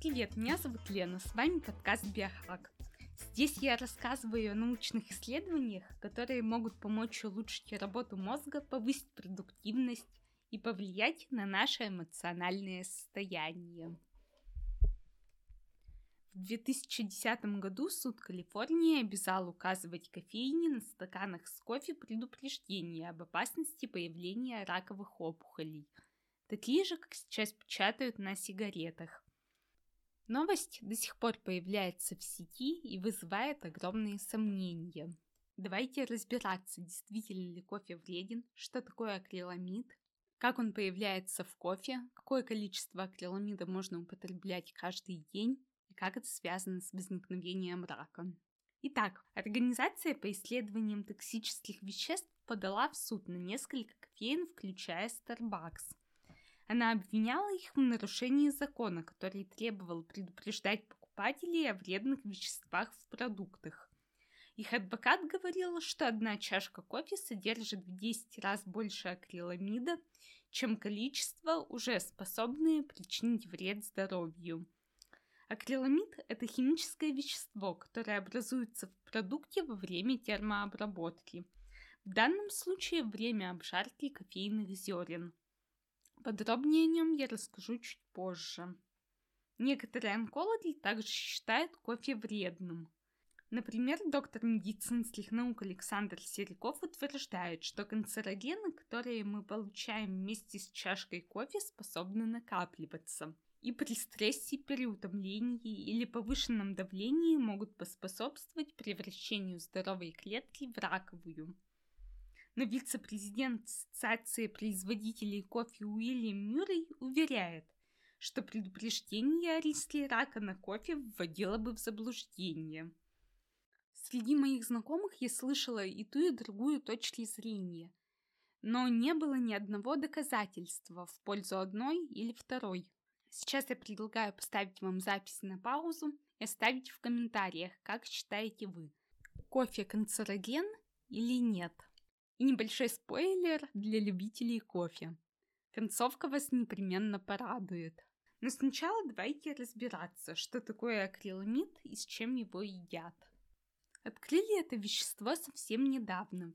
привет! Меня зовут Лена, с вами подкаст Биохак. Здесь я рассказываю о научных исследованиях, которые могут помочь улучшить работу мозга, повысить продуктивность и повлиять на наше эмоциональное состояние. В 2010 году суд Калифорнии обязал указывать кофейне на стаканах с кофе предупреждение об опасности появления раковых опухолей, такие же, как сейчас печатают на сигаретах. Новость до сих пор появляется в сети и вызывает огромные сомнения. Давайте разбираться, действительно ли кофе вреден, что такое акриламид, как он появляется в кофе, какое количество акриламида можно употреблять каждый день и как это связано с возникновением рака. Итак, Организация по исследованиям токсических веществ подала в суд на несколько кофеин, включая Starbucks. Она обвиняла их в нарушении закона, который требовал предупреждать покупателей о вредных веществах в продуктах. Их адвокат говорил, что одна чашка кофе содержит в 10 раз больше акриламида, чем количество, уже способное причинить вред здоровью. Акриламид – это химическое вещество, которое образуется в продукте во время термообработки. В данном случае время обжарки кофейных зерен. Подробнее о нем я расскажу чуть позже. Некоторые онкологи также считают кофе вредным. Например, доктор медицинских наук Александр Сериков утверждает, что канцерогены, которые мы получаем вместе с чашкой кофе, способны накапливаться – и при стрессе, переутомлении или повышенном давлении могут поспособствовать превращению здоровой клетки в раковую. Но вице-президент Ассоциации производителей кофе Уильям Мюррей уверяет, что предупреждение о риске рака на кофе вводило бы в заблуждение. Среди моих знакомых я слышала и ту, и другую точки зрения, но не было ни одного доказательства в пользу одной или второй. Сейчас я предлагаю поставить вам запись на паузу и оставить в комментариях, как считаете вы, кофе канцероген или нет. И небольшой спойлер для любителей кофе. Концовка вас непременно порадует. Но сначала давайте разбираться, что такое акриламид и с чем его едят. Открыли это вещество совсем недавно,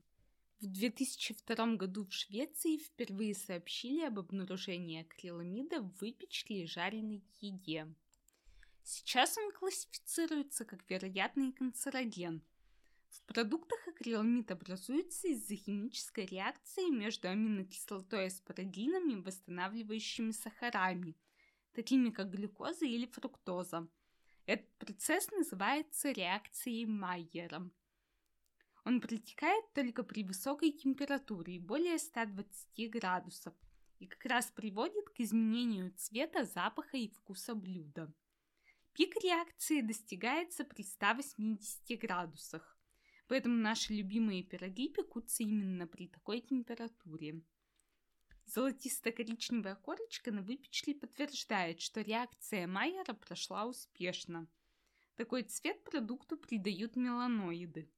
в 2002 году в Швеции впервые сообщили об обнаружении акриламида в выпечке и жареной еде. Сейчас он классифицируется как вероятный канцероген. В продуктах акриламид образуется из-за химической реакции между аминокислотой аспарагином и восстанавливающими сахарами, такими как глюкоза или фруктоза. Этот процесс называется реакцией Майера – он протекает только при высокой температуре, более 120 градусов, и как раз приводит к изменению цвета, запаха и вкуса блюда. Пик реакции достигается при 180 градусах, поэтому наши любимые пироги пекутся именно при такой температуре. Золотисто-коричневая корочка на выпечке подтверждает, что реакция Майера прошла успешно. Такой цвет продукту придают меланоиды.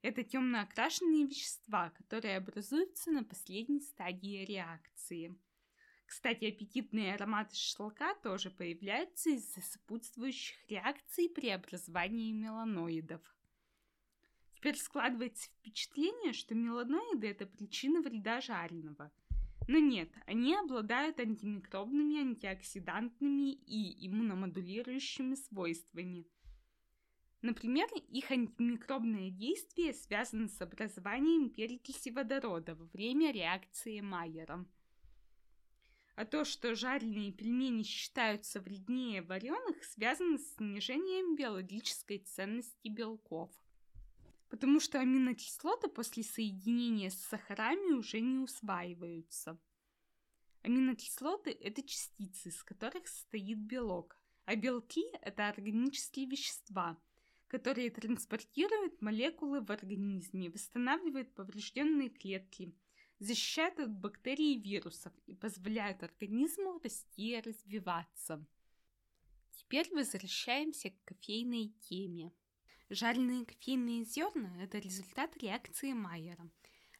Это темно окрашенные вещества, которые образуются на последней стадии реакции. Кстати, аппетитные ароматы шашлыка тоже появляются из-за сопутствующих реакций при образовании меланоидов. Теперь складывается впечатление, что меланоиды – это причина вреда жареного. Но нет, они обладают антимикробными, антиоксидантными и иммуномодулирующими свойствами – Например, их антимикробное действие связано с образованием перекиси водорода во время реакции Майера. А то, что жареные пельмени считаются вреднее вареных, связано с снижением биологической ценности белков. Потому что аминокислоты после соединения с сахарами уже не усваиваются. Аминокислоты – это частицы, из которых состоит белок, а белки – это органические вещества – которые транспортируют молекулы в организме, восстанавливают поврежденные клетки, защищают от бактерий и вирусов и позволяют организму расти и развиваться. Теперь возвращаемся к кофейной теме. Жареные кофейные зерна – это результат реакции Майера.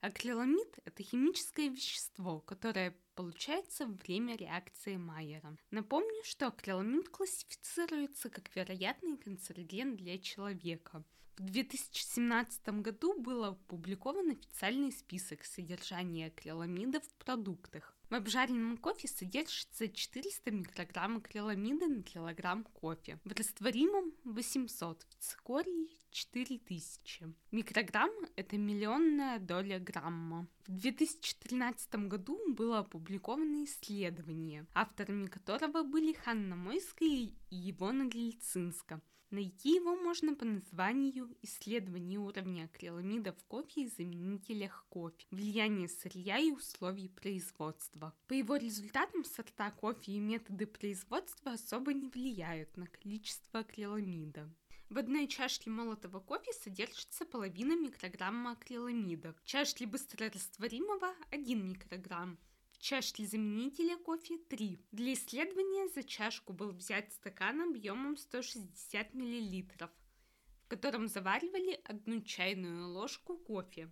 Акриламид – это химическое вещество, которое получается во время реакции Майера. Напомню, что акриламид классифицируется как вероятный канцероген для человека – в 2017 году был опубликован официальный список содержания акриламида в продуктах. В обжаренном кофе содержится 400 микрограмм акриламида на килограмм кофе. В растворимом 800, в цикории 4000. Микрограмм – это миллионная доля грамма. В 2013 году было опубликовано исследование, авторами которого были Ханна Мойская и Ивона Глицинска – Найти его можно по названию «Исследование уровня акриламида в кофе и заменителях кофе. Влияние сырья и условий производства». По его результатам сорта кофе и методы производства особо не влияют на количество акриламида. В одной чашке молотого кофе содержится половина микрограмма акриламида, в чашке быстрорастворимого – 1 микрограмм, чашки заменителя кофе 3. Для исследования за чашку был взят стакан объемом 160 мл, в котором заваривали одну чайную ложку кофе.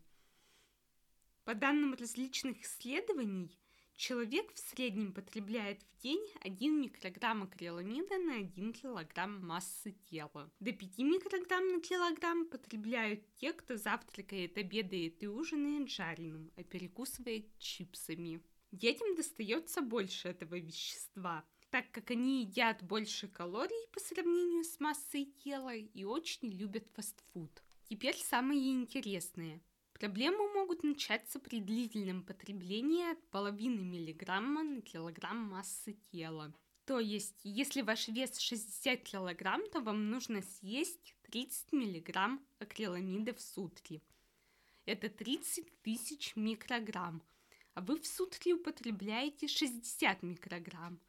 По данным различных исследований, человек в среднем потребляет в день 1 микрограмм акриламида на 1 килограмм массы тела. До 5 микрограмм на килограмм потребляют те, кто завтракает, обедает и ужинает жареным, а перекусывает чипсами. Детям достается больше этого вещества, так как они едят больше калорий по сравнению с массой тела и очень любят фастфуд. Теперь самое интересное. Проблемы могут начаться при длительном потреблении от половины миллиграмма на килограмм массы тела. То есть, если ваш вес 60 килограмм, то вам нужно съесть 30 миллиграмм акриламида в сутки. Это 30 тысяч микрограмм – а вы в сутки употребляете 60 микрограмм.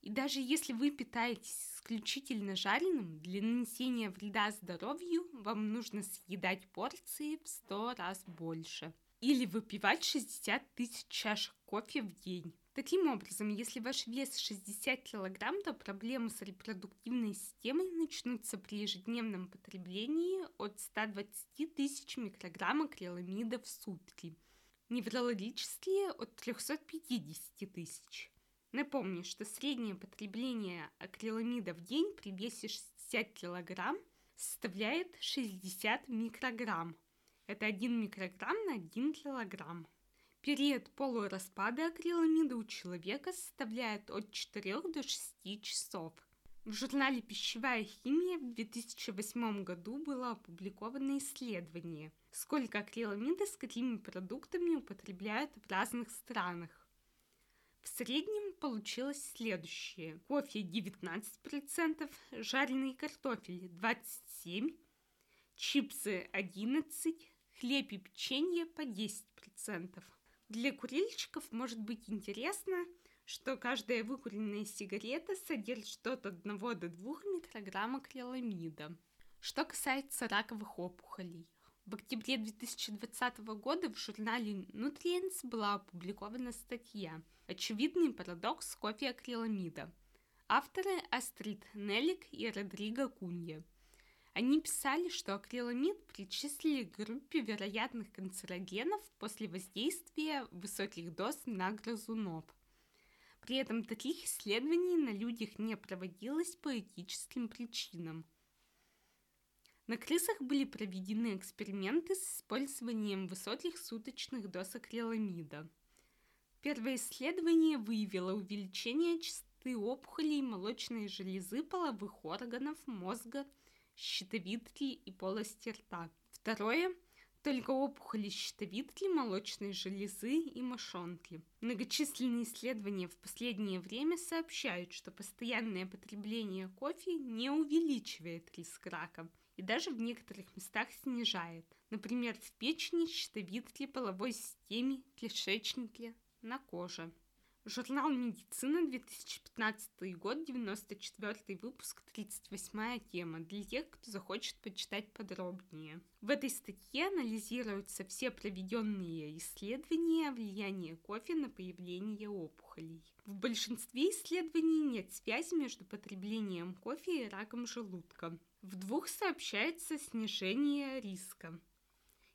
И даже если вы питаетесь исключительно жареным, для нанесения вреда здоровью вам нужно съедать порции в 100 раз больше. Или выпивать 60 тысяч чашек кофе в день. Таким образом, если ваш вес 60 кг, то проблемы с репродуктивной системой начнутся при ежедневном потреблении от 120 тысяч микрограмм акриламида в сутки – неврологические от 350 тысяч. Напомню, что среднее потребление акриламида в день при весе 60 кг составляет 60 микрограмм. Это 1 микрограмм на 1 килограмм. Период полураспада акриламида у человека составляет от 4 до 6 часов. В журнале «Пищевая химия» в 2008 году было опубликовано исследование, сколько акриламида с какими продуктами употребляют в разных странах. В среднем получилось следующее. Кофе 19%, жареный картофель 27%, чипсы 11%, хлеб и печенье по 10%. Для курильщиков может быть интересно – что каждая выкуренная сигарета содержит от 1 до 2 микрограмма акриламида. Что касается раковых опухолей. В октябре 2020 года в журнале Nutrients была опубликована статья «Очевидный парадокс кофе акриламида». Авторы Астрид Нелик и Родриго Кунья. Они писали, что акриламид причислили к группе вероятных канцерогенов после воздействия высоких доз на грызунов. При этом таких исследований на людях не проводилось по этическим причинам. На крысах были проведены эксперименты с использованием высоких суточных доз акриламида. Первое исследование выявило увеличение частоты опухолей молочной железы половых органов, мозга, щитовидки и полости рта. Второе только опухоли щитовидки, молочной железы и мошонки. Многочисленные исследования в последнее время сообщают, что постоянное потребление кофе не увеличивает риск рака и даже в некоторых местах снижает. Например, в печени, щитовидке, половой системе, кишечнике, на коже. Журнал «Медицина», 2015 год, 94 выпуск, 38 тема, для тех, кто захочет почитать подробнее. В этой статье анализируются все проведенные исследования влияния кофе на появление опухолей. В большинстве исследований нет связи между потреблением кофе и раком желудка. В двух сообщается снижение риска.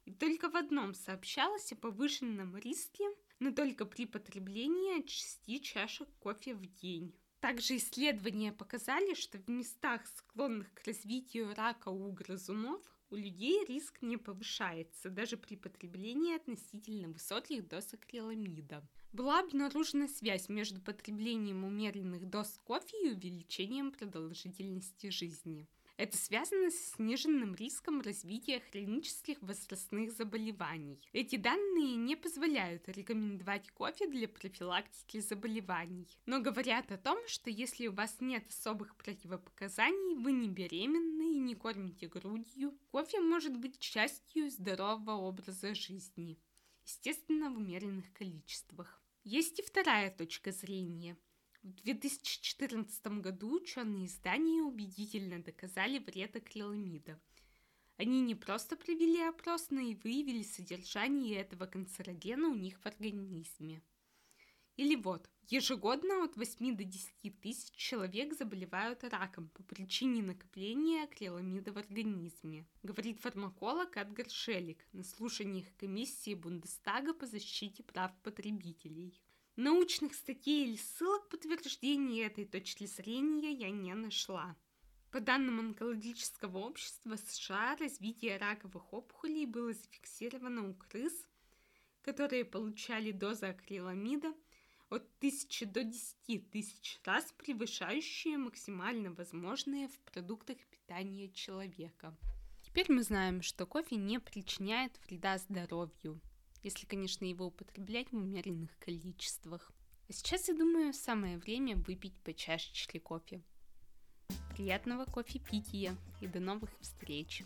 И только в одном сообщалось о повышенном риске, но только при потреблении от 6 чашек кофе в день. Также исследования показали, что в местах, склонных к развитию рака у грызунов, у людей риск не повышается даже при потреблении относительно высоких доз акриламида. Была обнаружена связь между потреблением умеренных доз кофе и увеличением продолжительности жизни. Это связано с сниженным риском развития хронических возрастных заболеваний. Эти данные не позволяют рекомендовать кофе для профилактики заболеваний, но говорят о том, что если у вас нет особых противопоказаний, вы не беременны и не кормите грудью, кофе может быть частью здорового образа жизни, естественно, в умеренных количествах. Есть и вторая точка зрения – в 2014 году ученые из Дании убедительно доказали вред акриламида. Они не просто провели опрос, но и выявили содержание этого канцерогена у них в организме. Или вот, ежегодно от 8 до 10 тысяч человек заболевают раком по причине накопления акриламида в организме, говорит фармаколог Эдгар Шелик на слушаниях комиссии Бундестага по защите прав потребителей. Научных статей или ссылок подтверждения этой точки зрения я не нашла. По данным онкологического общества США, развитие раковых опухолей было зафиксировано у крыс, которые получали дозы акриламида от 1000 до 10 тысяч раз превышающие максимально возможные в продуктах питания человека. Теперь мы знаем, что кофе не причиняет вреда здоровью если, конечно, его употреблять в умеренных количествах. А сейчас, я думаю, самое время выпить по чашечке кофе. Приятного кофе пития и до новых встреч!